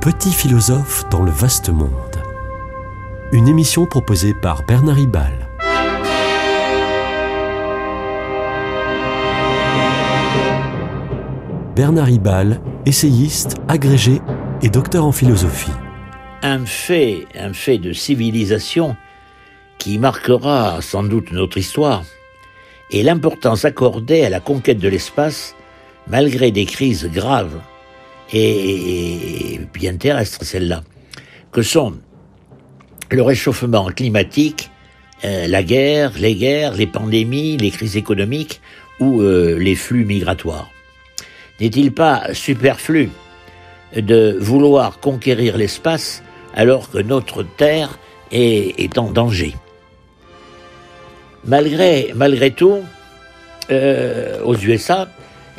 Petit philosophe dans le vaste monde. Une émission proposée par Bernard Ribal. Bernard Ribal, essayiste, agrégé et docteur en philosophie. Un fait, un fait de civilisation qui marquera sans doute notre histoire est l'importance accordée à la conquête de l'espace malgré des crises graves et bien terrestres, celles-là, que sont le réchauffement climatique, euh, la guerre, les guerres, les pandémies, les crises économiques ou euh, les flux migratoires? N'est-il pas superflu de vouloir conquérir l'espace alors que notre Terre est, est en danger? Malgré, malgré tout, euh, aux USA,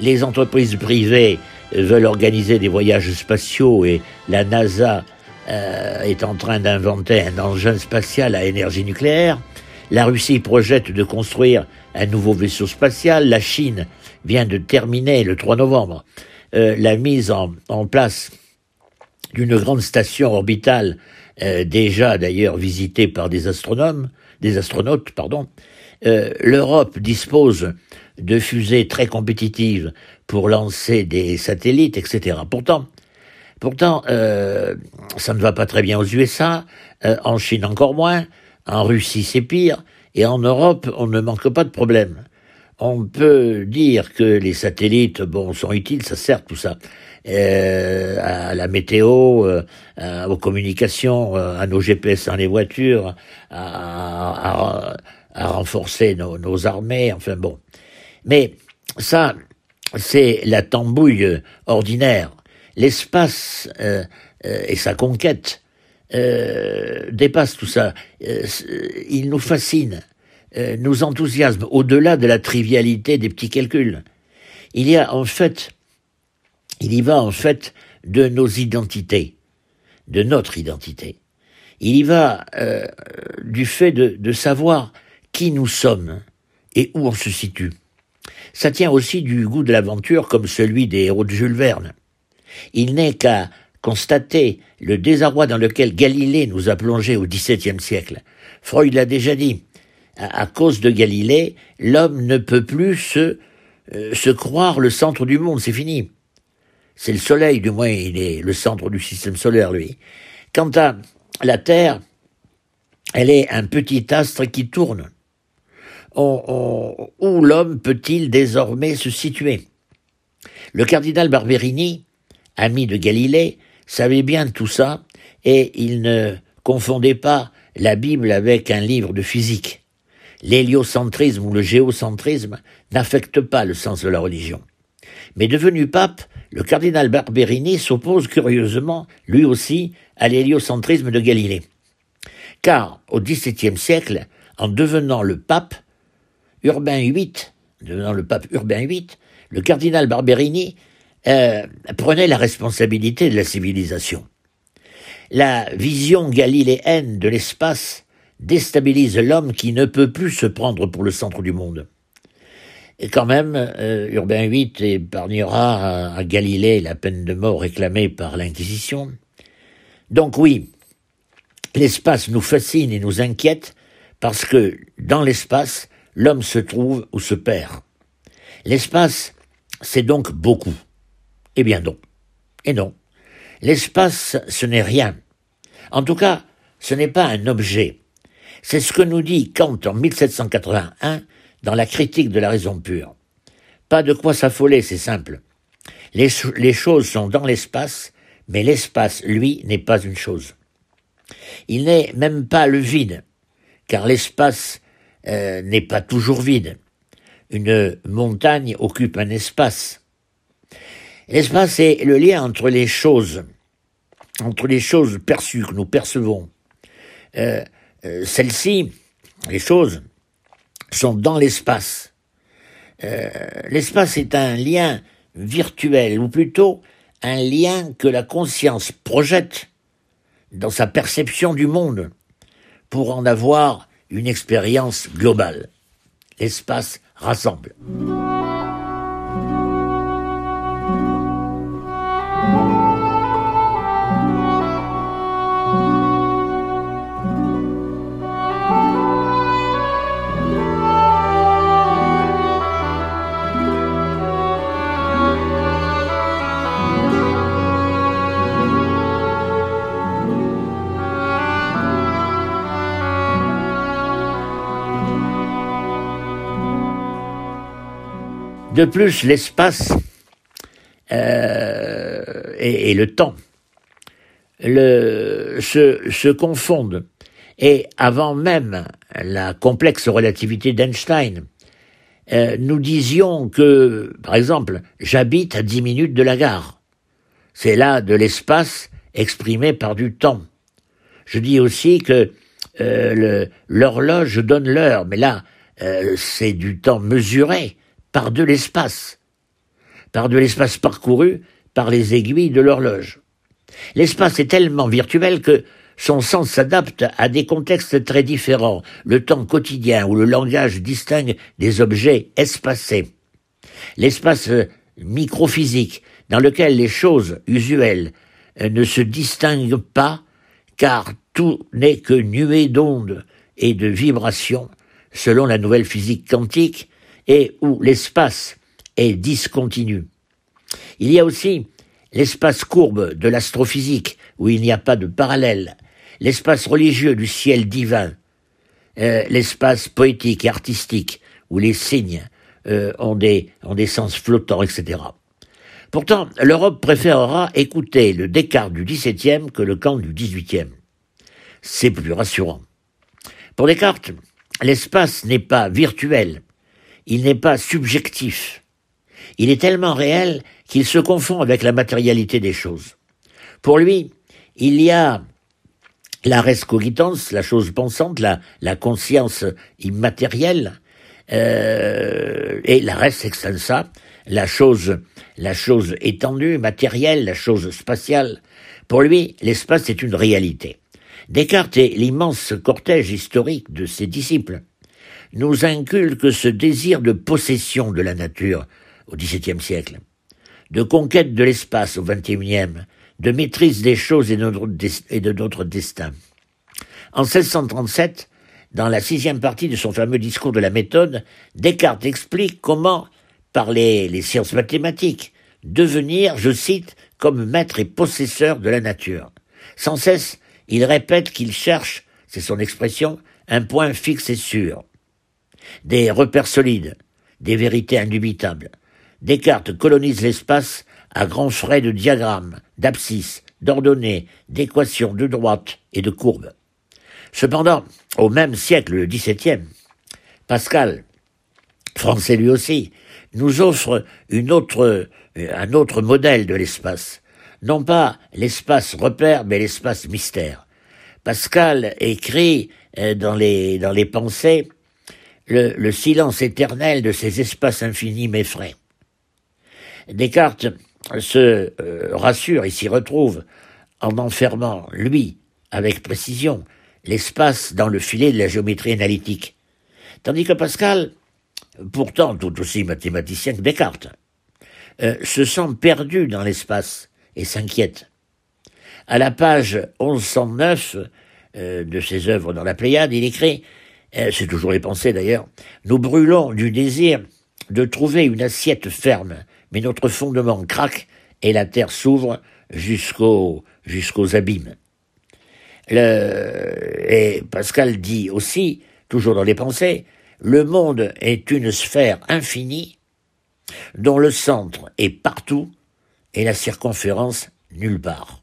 les entreprises privées veulent organiser des voyages spatiaux et la NASA euh, est en train d'inventer un engin spatial à énergie nucléaire. La Russie projette de construire un nouveau vaisseau spatial. La Chine vient de terminer le 3 novembre euh, la mise en, en place d'une grande station orbitale euh, déjà d'ailleurs visitée par des astronomes, des astronautes, pardon. Euh, L'Europe dispose de fusées très compétitives pour lancer des satellites, etc. Pourtant, pourtant, euh, ça ne va pas très bien aux USA, euh, en Chine encore moins, en Russie c'est pire, et en Europe on ne manque pas de problèmes. On peut dire que les satellites, bon, sont utiles, ça sert tout ça, euh, à la météo, euh, aux communications, à nos GPS dans les voitures, à, à, à renforcer nos, nos armées, enfin bon. Mais ça, c'est la tambouille ordinaire. L'espace euh, euh, et sa conquête euh, dépassent tout ça. Euh, il nous fascine, euh, nous enthousiasme au-delà de la trivialité des petits calculs. Il y a en fait, il y va en fait de nos identités, de notre identité. Il y va euh, du fait de savoir qui nous sommes et où on se situe. Ça tient aussi du goût de l'aventure comme celui des héros de Jules Verne. Il n'est qu'à constater le désarroi dans lequel Galilée nous a plongés au XVIIe siècle. Freud l'a déjà dit. À, cause de Galilée, l'homme ne peut plus se, euh, se croire le centre du monde. C'est fini. C'est le Soleil, du moins, il est le centre du système solaire, lui. Quant à la Terre, elle est un petit astre qui tourne où l'homme peut-il désormais se situer? Le cardinal Barberini, ami de Galilée, savait bien tout ça, et il ne confondait pas la Bible avec un livre de physique. L'héliocentrisme ou le géocentrisme n'affecte pas le sens de la religion. Mais devenu pape, le cardinal Barberini s'oppose curieusement, lui aussi, à l'héliocentrisme de Galilée. Car, au XVIIe siècle, en devenant le pape, Urbain VIII, devenant le pape Urbain VIII, le cardinal Barberini euh, prenait la responsabilité de la civilisation. La vision galiléenne de l'espace déstabilise l'homme qui ne peut plus se prendre pour le centre du monde. Et quand même, euh, Urbain VIII épargnera à, à Galilée la peine de mort réclamée par l'Inquisition. Donc oui, l'espace nous fascine et nous inquiète parce que dans l'espace, l'homme se trouve ou se perd. L'espace, c'est donc beaucoup. Eh bien non. Et non. L'espace, ce n'est rien. En tout cas, ce n'est pas un objet. C'est ce que nous dit Kant en 1781 dans la critique de la raison pure. Pas de quoi s'affoler, c'est simple. Les, les, choses sont dans l'espace, mais l'espace, lui, n'est pas une chose. Il n'est même pas le vide, car l'espace euh, n'est pas toujours vide. Une montagne occupe un espace. L'espace est le lien entre les choses, entre les choses perçues que nous percevons. Euh, euh, Celles-ci, les choses, sont dans l'espace. L'espace est un lien virtuel, ou plutôt un lien que la conscience projette dans sa perception du monde pour en avoir une expérience globale. L'espace rassemble. De plus, l'espace euh, et, le temps se, confondent. Et avant même la complexe relativité d'Einstein, euh, nous disions que, par exemple, j'habite à dix minutes de la gare. C'est là de l'espace exprimé par du temps. Je dis aussi que euh, l'horloge donne l'heure, mais là, c'est du temps mesuré par de l'espace, par de l'espace parcouru par les aiguilles de l'horloge. L'espace est tellement virtuel que son sens s'adapte à des contextes très différents, le temps quotidien où le langage distingue des objets espacés. L'espace microphysique, dans lequel les choses usuelles euh, ne se distinguent pas, car tout n'est que nuée d'ondes et de vibrations, selon la nouvelle physique quantique, et où l'espace est discontinu. Il y a aussi l'espace courbe de l'astrophysique, où il n'y a pas de parallèle, l'espace religieux du ciel divin, euh, l'espace poétique et artistique, où les signes euh, ont, des, ont des sens flottants, etc. Pourtant, l'Europe préférera écouter le Descartes du XVIIe que le Kant du XVIIIe. C'est plus rassurant. Pour Descartes, l'espace n'est pas virtuel, il n'est pas subjectif. Il est tellement réel qu'il se confond avec la matérialité des choses. Pour lui, il y a la res cogitans, la chose pensante, la, la conscience immatérielle, euh, et la res extensa, la chose, la chose étendue, matérielle, la chose spatiale. Pour lui, l'espace est une réalité. Descartes et l'immense cortège historique de ses disciples nous inculquent ce désir de possession de la nature au XVIIe siècle, de conquête de l'espace au XXIe, de maîtrise des choses et de notre destin. En 1637, dans la sixième partie de son fameux discours de la méthode, Descartes explique comment, par les sciences mathématiques, devenir, je cite, comme maître et possesseur de la nature. Sans cesse, il répète qu'il cherche, c'est son expression, un point fixe et sûr. Des repères solides, des vérités indubitables. Descartes colonise l'espace à grands frais de diagrammes, d'abscisses, d'ordonnées, d'équations de droite et de courbes. Cependant, au même siècle, le XVIIe, Pascal, français lui aussi, nous offre une autre, un autre modèle de l'espace. Non pas l'espace repère, mais l'espace mystère. Pascal écrit euh, dans dans les pensées le, le silence éternel de ces espaces infinis m'effraie. Descartes se euh, rassure et s'y retrouve en enfermant, lui, avec précision, l'espace dans le filet de la géométrie analytique. Tandis que Pascal, pourtant tout aussi mathématicien que Descartes, euh, se sent perdu dans l'espace et s'inquiète. À la page 1109 euh, de ses œuvres dans la Pléiade, il écrit, c'est toujours les pensées d'ailleurs, nous brûlons du désir de trouver une assiette ferme, mais notre fondement craque et la terre s'ouvre jusqu'aux jusqu'aux abîmes. Le, et Pascal dit aussi, toujours dans les pensées, le monde est une sphère infinie dont le centre est partout et la circonférence nulle part.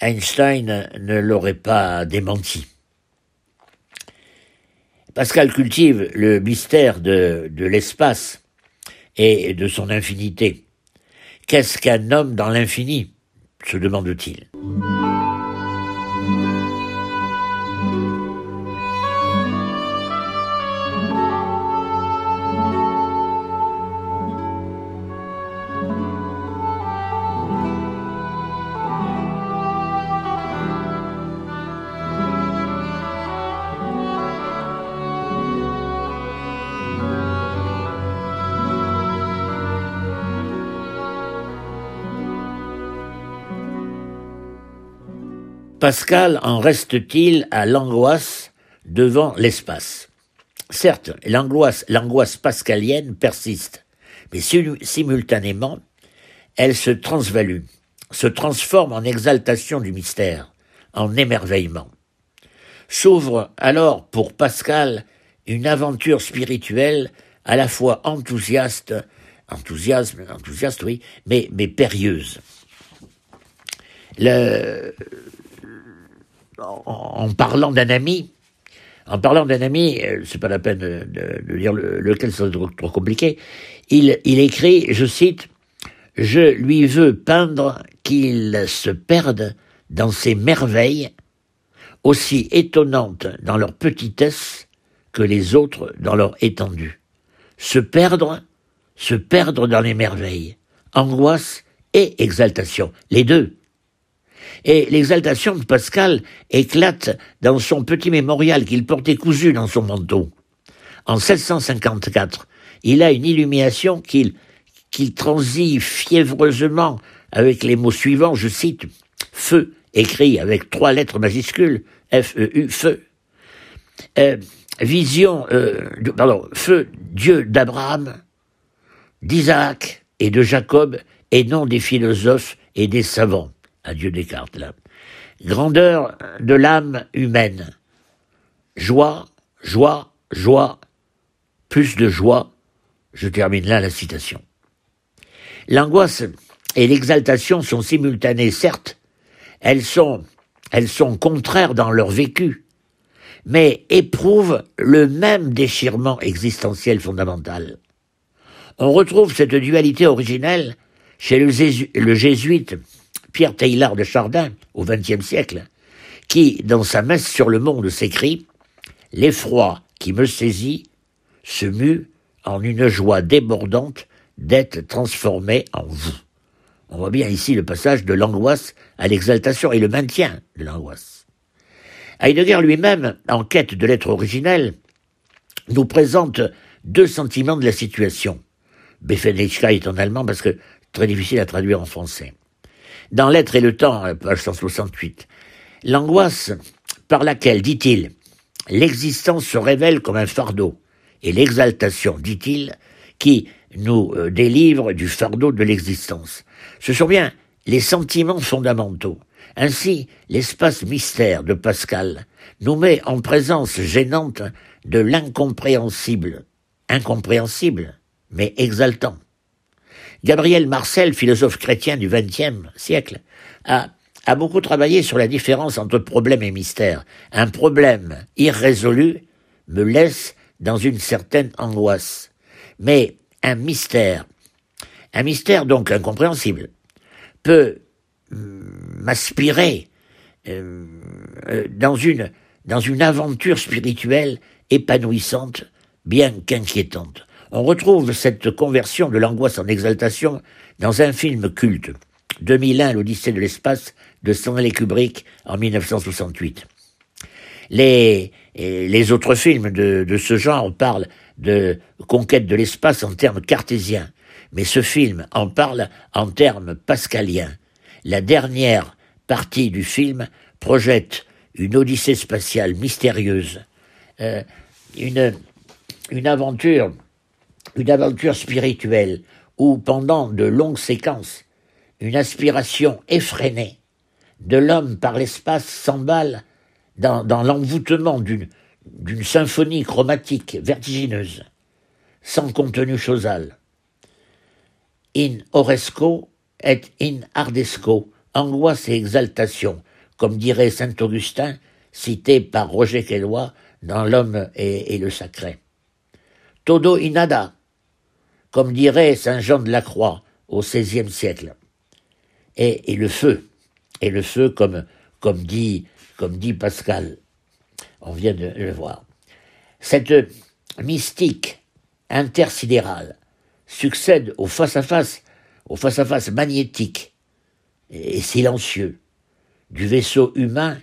Einstein ne l'aurait pas démenti. Pascal cultive le mystère de, de l'espace et de son infinité. Qu'est-ce qu'un homme dans l'infini? se demande-t-il. Pascal en reste-t-il à l'angoisse devant l'espace? Certes, l'angoisse, pascalienne persiste, mais simultanément, elle se transvalue, se transforme en exaltation du mystère, en émerveillement. S'ouvre alors pour Pascal une aventure spirituelle à la fois enthousiaste, enthousiasme, enthousiaste, oui, mais, périlleuse. Le, en, parlant d'un ami, en parlant d'un ami, euh, c'est pas la peine de, dire lequel c'est trop, trop, compliqué, il, il écrit, je cite, Je lui veux peindre qu'il se perde dans ces merveilles aussi étonnantes dans leur petitesse que les autres dans leur étendue. Se perdre, se perdre dans les merveilles, angoisse et exaltation, les deux. Et l'exaltation de Pascal éclate dans son petit mémorial qu'il portait cousu dans son manteau. En 1654, il a une illumination qu'il qu'il transit fiévreusement avec les mots suivants, je cite, Feu, écrit avec trois lettres majuscules, F-E-U, feu. Euh, vision, euh, pardon, feu, Dieu d'Abraham, d'Isaac et de Jacob, et non des philosophes et des savants. Adieu Descartes, là. Grandeur de l'âme humaine. Joie, joie, joie, plus de joie. Je termine là la citation. L'angoisse et l'exaltation sont simultanées, certes, elles sont, elles sont contraires dans leur vécu, mais éprouvent le même déchirement existentiel fondamental. On retrouve cette dualité originelle chez le, jésuite Pierre Taylor de Chardin au XXe siècle, qui, dans sa messe sur le monde, s'écrit L'effroi qui me saisit se mue en une joie débordante d'être transformé en vous. On voit bien ici le passage de l'angoisse à l'exaltation et le maintien de l'angoisse. Heidegger lui-même, en quête de l'être originel, nous présente deux sentiments de la situation. est en allemand parce que très difficile à traduire en français. Dans L'être et le temps, euh, page 168, l'angoisse par laquelle, dit-il, l'existence se révèle comme un fardeau, et l'exaltation, dit-il, qui nous euh, délivre du fardeau de l'existence. Ce sont bien les sentiments fondamentaux. Ainsi, l'espace mystère de Pascal nous met en présence gênante de l'incompréhensible, incompréhensible, mais exaltant. Gabriel Marcel, philosophe chrétien du XXe siècle, a, beaucoup travaillé sur la différence entre problème et mystère. Un problème irrésolu me laisse dans une certaine angoisse. Mais un mystère, un mystère donc incompréhensible, peut m'aspirer euh, euh, dans une aventure spirituelle épanouissante, bien qu'inquiétante. On retrouve cette conversion de l'angoisse en exaltation dans un film culte, 2001, l'Odyssée de l'espace de Stanley Kubrick en 1968. Les, les autres films de, ce genre parlent de conquête de l'espace en termes cartésiens, mais ce film en parle en termes pascaliens. La dernière partie du film projette une odyssée spatiale mystérieuse, euh, une aventure, une aventure spirituelle où pendant de longues séquences, une aspiration effrénée de l'homme par l'espace s'emballe dans, dans l'envoûtement d'une symphonie chromatique vertigineuse, sans contenu chosal. In Oresco et in Ardesco, angoisse et exaltation, comme dirait saint Augustin, cité par Roger Quelois dans L'homme et, le sacré. Todo inada, comme dirait saint Jean de la Croix au XVIe siècle. Et, le feu, et le feu comme, comme dit, comme dit Pascal. On vient de le voir. Cette mystique intersidérale succède au face-à-face, au face-à-face magnétique et silencieux du vaisseau humain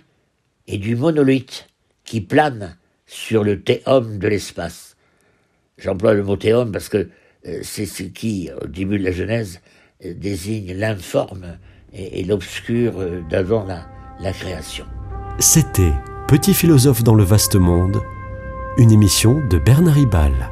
et du monolithe qui plane sur le théum de l'espace. J'emploie le mot théum parce que euh, c'est ce qui, au début de la Genèse, euh, désigne l'informe et, l'obscur euh, d'avant la, la création. C'était Petit philosophe dans le vaste monde, une émission de Bernard Ribal.